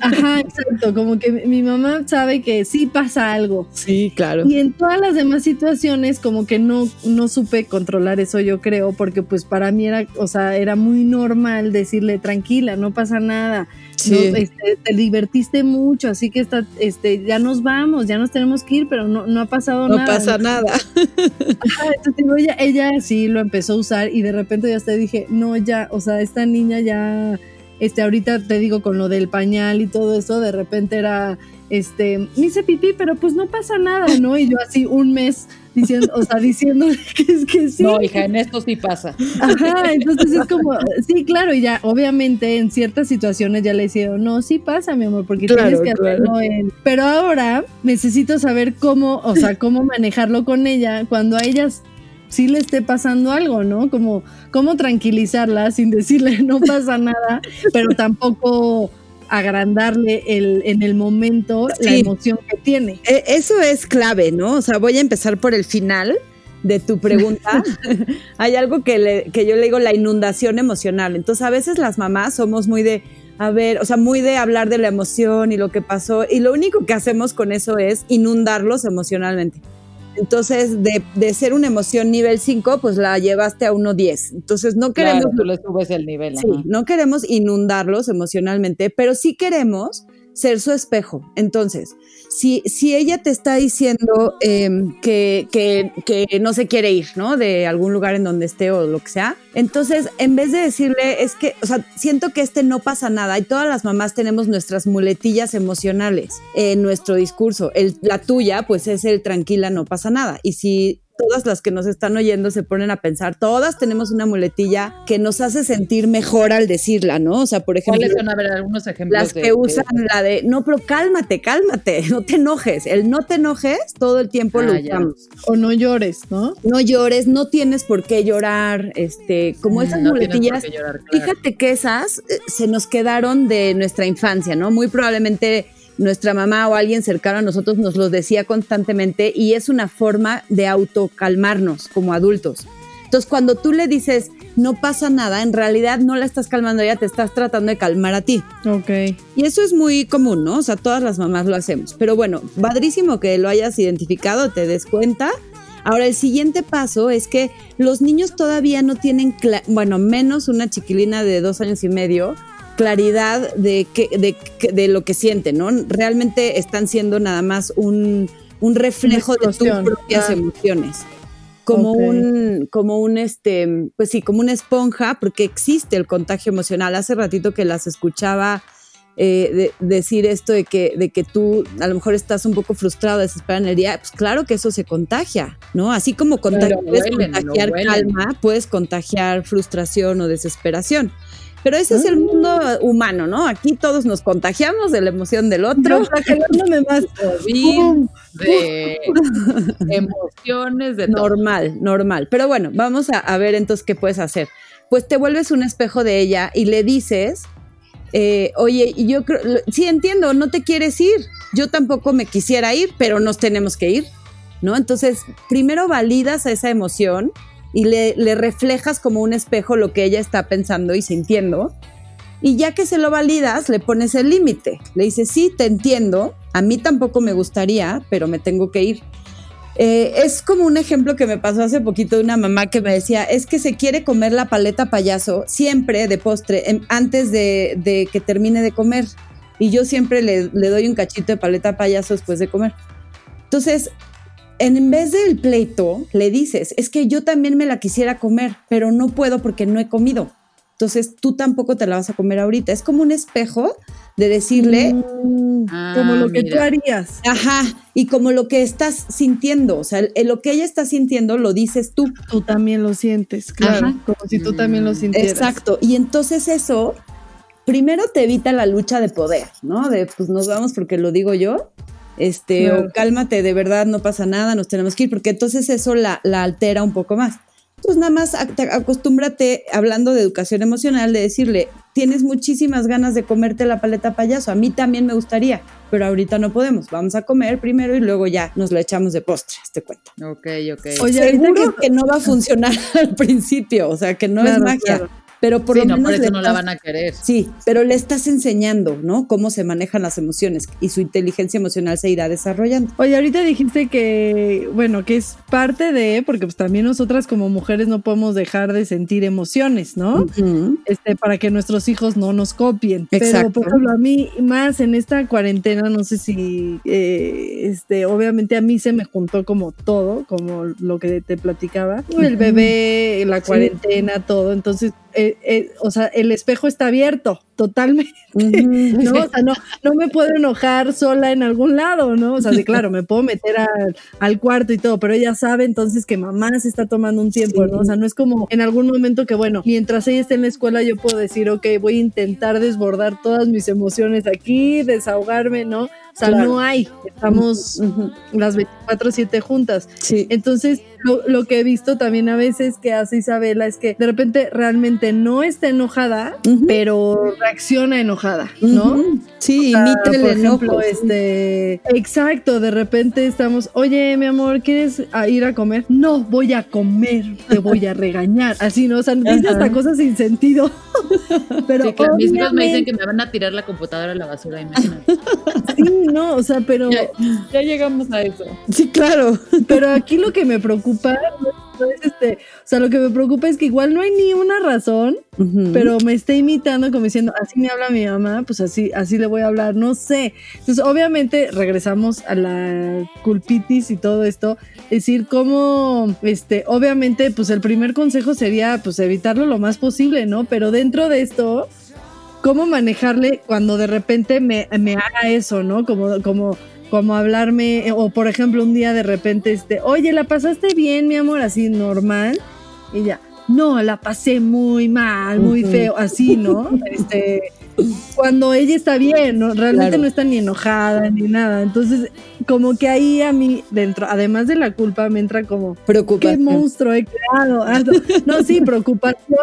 Ajá, exacto, como que mi mamá sabe que sí pasa algo. Sí, claro. Y en todas las demás situaciones como que no, no supe controlar eso yo creo, porque pues para mí era, o sea, era muy normal decirle tranquila, no pasa nada, Sí. no, este, te divertiste mucho, así que está, este, ya nos vamos, ya nos tenemos que ir, pero no, no ha pasado no nada. pasa nada. Ajá, entonces digo, ella, ella sí lo empezó a usar y de repente ya hasta dije, no, ya, o sea, esta niña ya, este, ahorita te digo con lo del pañal y todo eso, de repente era, este, me hice pipí, pero pues no pasa nada, ¿no? Y yo así un mes diciendo, o sea, diciendo que es que sí. No, hija, en esto sí pasa. Ajá, entonces es como, sí, claro, y ya, obviamente en ciertas situaciones ya le decía, no, sí pasa, mi amor, porque Claro, tienes que claro. hacerlo en... Pero ahora necesito saber cómo, o sea, cómo manejarlo con ella cuando a ellas sí le esté pasando algo, ¿no? Como, cómo tranquilizarla sin decirle no pasa nada, pero tampoco agrandarle el, en el momento la emoción que tiene. E- Eso es clave, ¿no? O sea, voy a empezar por el final de tu pregunta. Hay algo que, le- que yo le digo la inundación emocional. Entonces, a veces las mamás somos muy de, a ver, o sea, muy de hablar de la emoción y lo que pasó. Y lo único que hacemos con eso es inundarlos emocionalmente. Entonces, de, de ser una emoción nivel 5, pues la llevaste a 1.10. Entonces, no queremos Claro, tú le subes el nivel. Sí, ajá. no queremos inundarlos emocionalmente, pero sí queremos ser su espejo. Entonces, si, si ella te está diciendo em, que, que- que no se quiere ir, ¿no? De algún lugar en donde esté o lo que sea, entonces, en vez de decirle, es que, o sea, siento que este no pasa nada y todas las mamás tenemos nuestras muletillas emocionales en nuestro discurso. El- la tuya, pues, es el tranquila, no pasa nada. Y si todas las que nos están oyendo se ponen a pensar, todas tenemos una muletilla que nos hace sentir mejor al decirla, ¿no? O sea, por ejemplo, ¿Cuáles son, a ver, algunos ejemplos? las que de- usan la de, no, pero cálmate, cálmate, no te enojes. El no te enojes todo el tiempo lo Ah, ya. usamos. O no llores, ¿no? No llores, no tienes por qué llorar, este, como esas no por muletillas. qué llorar, claro. Fíjate que esas eh, se nos quedaron de nuestra infancia, ¿no? Muy probablemente nuestra mamá o alguien cercano a nosotros nos los decía constantemente y es una forma de autocalmarnos como adultos. Entonces, cuando tú le dices, no pasa nada, en realidad no la estás calmando, ella te estás tratando de calmar a ti. Ok. Y eso es muy común, ¿no? O sea, todas las mamás lo hacemos. Pero bueno, padrísimo que lo hayas identificado, te des cuenta. Ahora, el siguiente paso es que los niños todavía no tienen, bueno, menos una chiquilina de dos años y medio, claridad de, que, de, de lo que sienten, ¿no? Realmente están siendo nada más un, un reflejo de tus propias Ah. emociones. Como un, como un, este, pues sí, como una esponja, porque existe el contagio emocional. Hace ratito que las escuchaba eh, de- decir esto de que, de que tú a lo mejor estás un poco frustrado, desesperado en el día, pues claro que eso se contagia, ¿no? Así como contagi- puedes huelen, contagiar calma, puedes contagiar frustración o desesperación. Pero ese es el mundo humano, ¿no? Aquí todos nos contagiamos de la emoción del otro. Flagelándome más. De emociones, de todo. Normal, normal. Pero bueno, vamos a, a ver entonces qué puedes hacer. Pues te vuelves un espejo de ella y le dices, eh, oye, y yo creo, sí entiendo, no te quieres ir. Yo tampoco me quisiera ir, pero nos tenemos que ir, ¿no? Entonces, primero validas a esa emoción y le, le reflejas como un espejo lo que ella está pensando y sintiendo. Y ya que se lo validas, le pones el límite. Le dices, sí, te entiendo, a mí tampoco me gustaría, pero me tengo que ir. Eh, es como un ejemplo que me pasó hace poquito de una mamá que me decía, es que se quiere comer la paleta payaso siempre de postre, em, antes de, de que termine de comer. Y yo siempre le, le doy un cachito de paleta payaso después de comer. Entonces, en vez del pleito, le dices, es que yo también me la quisiera comer, pero no puedo porque no he comido. Entonces tú tampoco te la vas a comer ahorita. Es como un espejo de decirle, Mm, Ah, como lo que tú mira. harías. ajá, y como lo que estás sintiendo, o sea, el- lo que ella está sintiendo lo dices tú. Tú también lo sientes, claro. Ajá. Como si tú también lo Mm, sintieras. Exacto. Y entonces eso, primero te evita la lucha de poder, ¿no? De pues nos vamos porque lo digo yo. Este, Claro. o cálmate, de verdad no pasa nada, nos tenemos que ir, porque entonces eso la, la altera un poco más. Entonces nada más ac- te- acostúmbrate, hablando de educación emocional, de decirle, tienes muchísimas ganas de comerte la paleta payaso, a mí también me gustaría, pero ahorita no podemos, vamos a comer primero y luego ya nos lo echamos de postre, te cuento. Ok, ok. Oye, Seguro que- que... no va a funcionar al principio, o sea, que no es magia, claro. Pero por sí, lo no, menos por eso no la van a querer. Sí, pero le estás enseñando, ¿no? Cómo se manejan las emociones y su inteligencia emocional se irá desarrollando. Oye, ahorita dijiste que, bueno, que es parte de, porque pues también nosotras como mujeres no podemos dejar de sentir emociones, ¿no? Este, para que nuestros hijos no nos copien. Exacto. Pero, por ejemplo, a mí, más en esta cuarentena, no sé si, eh, este, obviamente a mí se me juntó como todo, como lo que te platicaba, el bebé, la Sí. cuarentena, todo. Entonces, eh, eh, o sea, el espejo está abierto totalmente. ¿no? O sea, no, no me puedo enojar sola en algún lado, ¿no? O sea, sí, claro, me puedo meter al, al cuarto y todo, pero ella sabe entonces que mamá se está tomando un tiempo, Sí. ¿no? O sea, no es como en algún momento que, bueno, mientras ella esté en la escuela yo puedo decir, ok, voy a intentar desbordar todas mis emociones aquí, desahogarme, ¿no? O sea, Claro. no hay, estamos las 24/7 juntas. Sí. Entonces, lo, lo que he visto también a veces que hace Isabela es que de repente realmente no está enojada, Ujú. pero reacciona enojada, ¿no? Sí, Ah, imita el enojo. ejemplo, este, exacto, de repente estamos, oye, mi amor, ¿quieres ir a comer? No, voy a comer, te voy a regañar, así, ¿no? O sea, dice Ajá. hasta cosas sin sentido. Pero Sí, claro, mis hijos me dicen que me van a tirar la computadora a la basura, imagínate. sí, no, o sea, pero, ya, ya llegamos a eso. Sí, claro. pero aquí lo que me preocupa, no es este, o sea, lo que me preocupa es que igual no hay ni una razón, pero me está imitando como diciendo, así me habla mi mamá, pues así, así le voy a hablar, no sé. Entonces, obviamente, regresamos a la culpitis y todo esto, decir cómo, este, obviamente, pues el primer consejo sería, pues evitarlo lo más posible, ¿no? Pero dentro de esto, cómo manejarle cuando de repente me, me haga eso, ¿no? Como, como, como hablarme, eh, o por ejemplo, un día de repente, este, oye, ¿la pasaste bien, mi amor? Así normal. Y ya, no, la pasé muy mal, muy feo, así, ¿no? Este, cuando ella está bien, ¿no? Realmente Claro. no está ni enojada ni nada. Entonces, como que ahí a mí, dentro, además de la culpa, me entra como, qué Preocupación. monstruo he creado. No, sí, preocupación,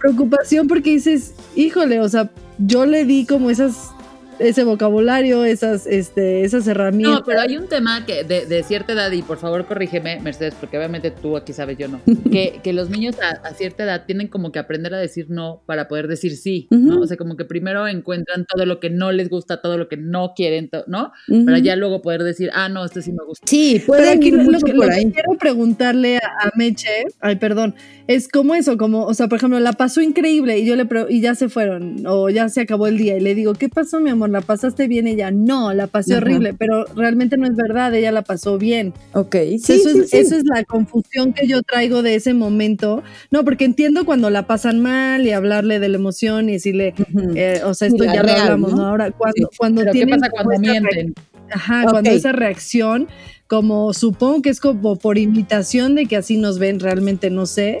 preocupación porque dices, híjole, o sea, yo le di como esas, ese vocabulario, esas, este, esas herramientas. No, pero hay un tema que de, de cierta edad, y por favor corrígeme, Mercedes, porque obviamente tú aquí sabes, yo no, que, que los niños a, a cierta edad tienen como que aprender a decir no para poder decir sí, ¿no? O sea, como que primero encuentran todo lo que no les gusta, todo lo que no quieren, ¿no? Para ya luego poder decir, ah, no, esto sí me gusta. Sí, puede aquí lo, que, por lo que ahí. quiero preguntarle a, a Meche, ay, perdón, es como eso, como, o sea, por ejemplo, la pasó increíble y yo le y ya se fueron, o ya se acabó el día, y le digo, ¿qué pasó, mi amor? ¿La pasaste bien? Ella, no, la pasé Ajá. horrible, pero realmente no es verdad, ella la pasó bien. Ok, sí, eso, sí, es, sí. eso es la confusión que yo traigo de ese momento. No, porque entiendo cuando la pasan mal y hablarle de la emoción y decirle, eh, o sea, esto ya lo hablamos, ¿no? ¿no? Ahora, cuando, Sí. cuando Pero ¿qué tienen pasa como cuando mienten? Ajá, cuando esa reacción, como supongo que es como por imitación de que así nos ven, realmente no sé.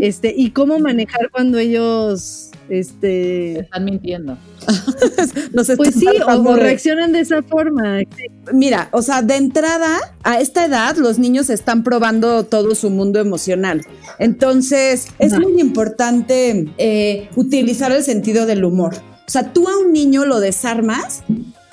Este, y cómo manejar cuando ellos, este, Están mintiendo. Nos pues están sí, o, o reaccionan de esa forma. Mira, o sea, de entrada, a esta edad, los niños están probando todo su mundo emocional. Entonces, es muy importante eh, utilizar el sentido del humor. O sea, tú a un niño lo desarmas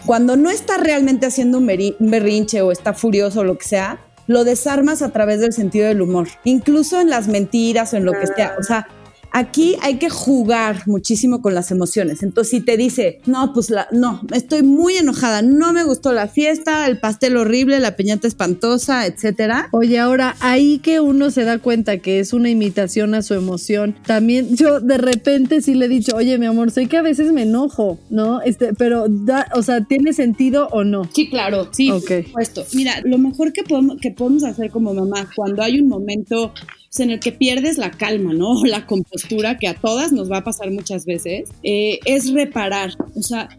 cuando no está realmente haciendo un, berrinche o está furioso o lo que sea. Lo desarmas a través del sentido del humor, incluso en las mentiras o en lo que sea. O sea, aquí hay que jugar muchísimo con las emociones. Entonces, si te dice, no, pues la, no, estoy muy enojada, no me gustó la fiesta, el pastel horrible, la piñata espantosa, etcétera. Oye, ahora ahí que uno se da cuenta que es una imitación a su emoción, también yo de repente sí le he dicho, oye, mi amor, sé que a veces me enojo, ¿no? Este, pero, da, o sea, ¿tiene sentido o no? Sí, claro, sí, Ok. por supuesto. Mira, lo mejor que podemos, que podemos hacer como mamá cuando hay un momento pues, en el que pierdes la calma, ¿no? La compostura, que a todas nos va a pasar muchas veces, eh, es reparar. O sea,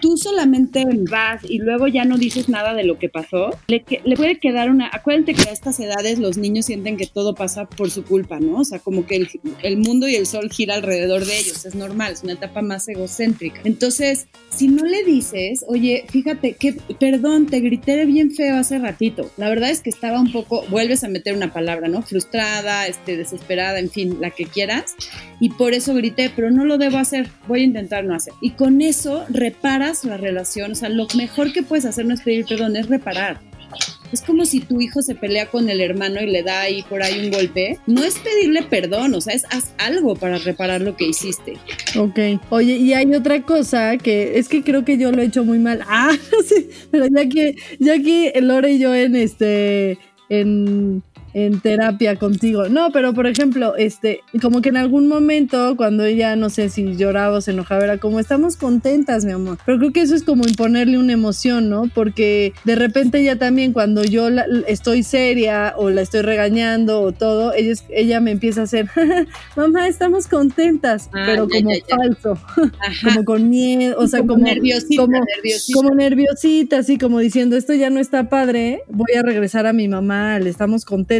tú solamente vas y luego ya no dices nada de lo que pasó, le, le, puede quedar una... Acuérdate que a estas edades los niños sienten que todo pasa por su culpa, ¿no? O sea, como que el, el mundo y el sol gira alrededor de ellos, es normal, es una etapa más egocéntrica. Entonces, si no le dices, oye, fíjate que, perdón, te grité bien feo hace ratito, la verdad es que estaba un poco, vuelves a meter una palabra, ¿no? Frustrada, este, desesperada, en fin, la que quieras, y por eso grité, pero no lo debo hacer, voy a intentar no hacer. Y con eso reparas la relación, o sea, lo mejor que puedes hacer no es pedir perdón, es reparar. Es como si tu hijo se pelea con el hermano y le da ahí por ahí un golpe. No es pedirle perdón, o sea, es haz algo para reparar lo que hiciste. Ok. Oye, y hay otra cosa que es que creo que yo lo he hecho muy mal. Ah, sí, pero ya que, ya que Lore y yo en este, en en terapia contigo. No, pero por ejemplo, este, como que en algún momento, cuando ella, no sé si lloraba o se enojaba, era como, estamos contentas, mi amor. Pero creo que eso es como imponerle una emoción, ¿no? Porque de repente ella también, cuando yo la, estoy seria o la estoy regañando o todo, ella, ella me empieza a hacer, mamá, estamos contentas, ah, pero como falso, como con miedo, o sea, como, nerviosita, como, nerviosita. como nerviosita, así como diciendo, esto ya no está padre, voy a regresar a mi mamá, le estamos contentas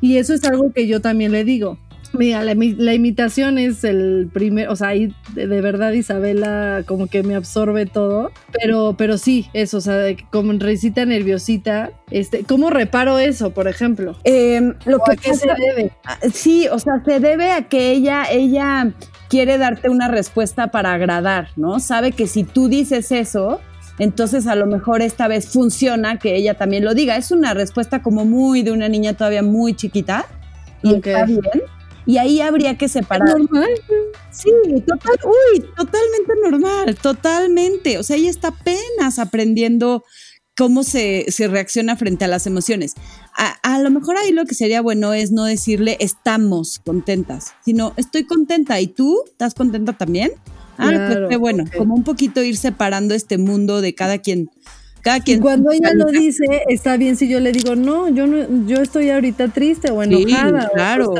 y eso es algo que yo también le digo. Mira, la, imitación es el primer, o sea, ahí de, verdad Isabela como que me absorbe todo, pero, pero sí, eso, o sea, como risita nerviosita, este, ¿cómo reparo eso, por ejemplo? Em, lo que a qué se debe? Ah, sí, o sea, se debe a que ella, ella quiere darte una respuesta para agradar, ¿no? Sabe que si tú dices eso, entonces a lo mejor esta vez funciona que ella también lo diga. Es una respuesta como muy de una niña todavía muy chiquita y está bien. Y ahí habría que separar. Normal. Sí, total, uy, totalmente normal, totalmente. O sea, ella está apenas aprendiendo cómo se, reacciona frente a las emociones. A, a, lo mejor ahí lo que sería bueno es no decirle estamos contentas, sino estoy contenta y tú estás contenta también. Ah, pues qué bueno, como un poquito ir separando este mundo de cada quien. Cada quien. Y cuando ella lo dice, está bien si yo le digo, no, yo no, yo estoy ahorita triste o enojada sí, claro.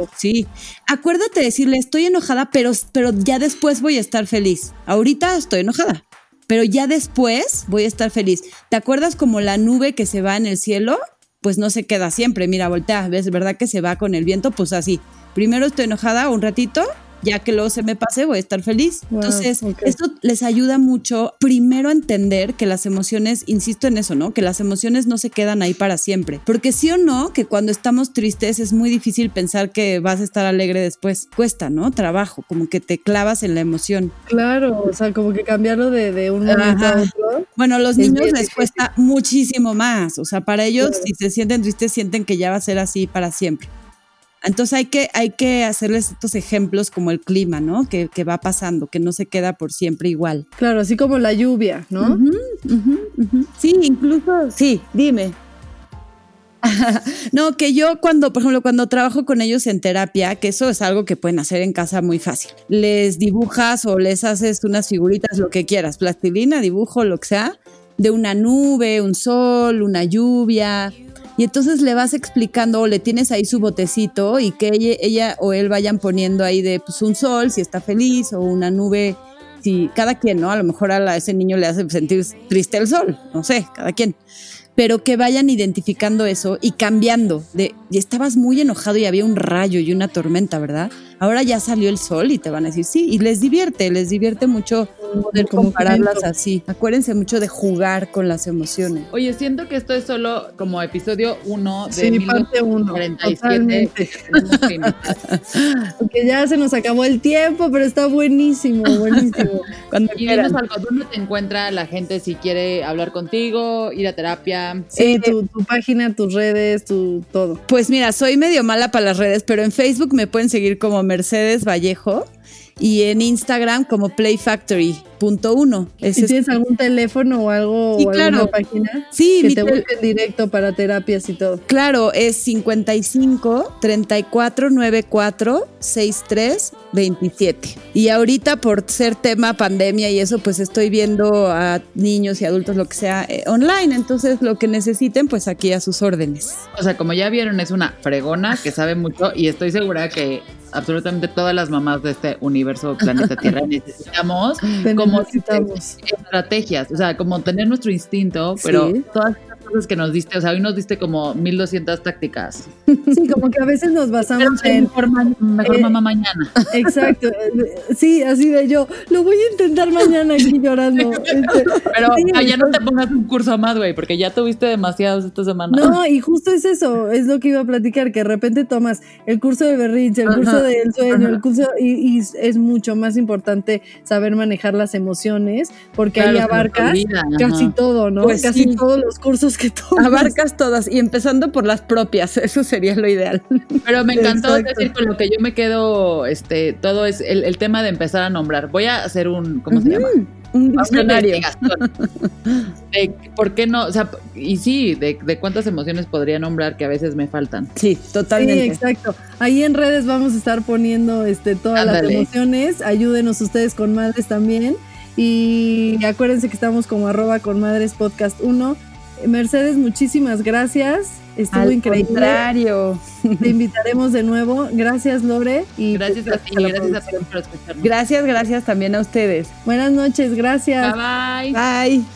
o Sí. Acuérdate de decirle, estoy enojada, pero, pero ya después voy a estar feliz. Ahorita estoy enojada, pero ya después voy a estar feliz. ¿Te acuerdas como la nube que se va en el cielo? Pues no se queda siempre. Mira, voltea, ¿ves? ¿Verdad que se va con el viento? Pues así. Primero estoy enojada un ratito ya que luego se me pase voy a estar feliz. Entonces, esto les ayuda mucho primero a entender que las emociones, insisto en eso, ¿no? Que las emociones no se quedan ahí para siempre. Porque sí o no, que cuando estamos tristes es muy difícil pensar que vas a estar alegre después. Cuesta, ¿no? Trabajo, como que te clavas en la emoción. Claro, o sea, como que cambiarlo de, un momento a otro. Bueno, a los niños les cuesta muchísimo más. O sea, para ellos, si se sienten tristes, sienten que ya va a ser así para siempre. Entonces hay que, hay que hacerles estos ejemplos como el clima, ¿no? Que, va pasando, que no se queda por siempre igual. Claro, así como la lluvia, ¿no? Sí, incluso, sí, dime. no, que yo cuando, por ejemplo, cuando trabajo con ellos en terapia, que eso es algo que pueden hacer en casa muy fácil. Les dibujas o les haces unas figuritas, lo que quieras, plastilina, dibujo, lo que sea, de una nube, un sol, una lluvia, y entonces le vas explicando o le tienes ahí su botecito y que ella, o él vayan poniendo ahí de pues, un sol si está feliz o una nube, si cada quien, ¿no? A lo mejor a, ese niño le hace sentir triste el sol, no sé, cada quien. Pero que vayan identificando eso y cambiando de, y estabas muy enojado y había un rayo y una tormenta, ¿verdad? Ahora ya salió el sol y te van a decir sí, y les divierte, les divierte mucho poder compararlas así. Acuérdense mucho de jugar con las emociones. Oye, siento que esto es solo como episodio 1 de sí, parte 1. Porque ya se nos acabó el tiempo, pero está buenísimo, buenísimo. Cuando y dinos algo, ¿dónde te encuentra la gente si quiere hablar contigo, ir a terapia? Sí, eh, tu, tu, página, tus redes, tu todo. Pues mira, soy medio mala para las redes, pero en Facebook me pueden seguir como Mercedes Vallejo y en Instagram como playfactory.1. ¿Y tienes algún teléfono o algo Sí, o claro. alguna página? Sí, que mi te busquen directo para terapias y todo. Claro, es 55 34 94 63 27. Y ahorita por ser tema pandemia y eso, pues estoy viendo a niños y adultos, lo que sea, eh, online. Entonces, lo que necesiten, pues aquí a sus órdenes. O sea, como ya vieron, es una fregona que sabe mucho y estoy segura que absolutamente todas las mamás de este universo planeta Tierra necesitamos Te como necesitamos. estrategias, o sea, como tener nuestro instinto, pero Sí. todas cosas que nos diste, o sea, hoy nos diste como 1200 tácticas. Sí, como que a veces nos basamos Pero en... mejor, ma- mejor eh, mamá mañana. Exacto. Sí, así de yo, lo voy a intentar mañana aquí llorando. Este, Pero sí, ya no te pongas un curso más, güey, porque ya tuviste demasiados esta semana. No, y justo es eso, es lo que iba a platicar, que de repente tomas el curso de berrinche, el Ajá, curso del sueño, ajá. el curso, y, y es mucho más importante saber manejar las emociones, porque ahí Claro, nos abarcas ajá. casi todo, ¿no? Pues casi sí. todos los cursos que tomas. Abarcas todas y empezando por las propias, eso sería lo ideal. Pero me encantó Exacto. decir con lo que yo me quedo, este, todo es el, el tema de empezar a nombrar. Voy a hacer un, ¿cómo se llama? Un Una diccionario. de por qué no, o sea, y sí, de, de cuántas emociones podría nombrar que a veces me faltan. Sí, Sí, totalmente. exacto. Ahí en redes vamos a estar poniendo este, todas las emociones. Ayúdenos ustedes con madres también. Y acuérdense que estamos como arroba con madres podcast 1. Mercedes, muchísimas gracias. Estuvo Al increíble. contrario. Te invitaremos de nuevo. Gracias, Lore. Y Gracias pues, a ti, gracias a todos por escucharnos. Gracias, gracias también a ustedes. Buenas noches, gracias. Bye bye. Bye.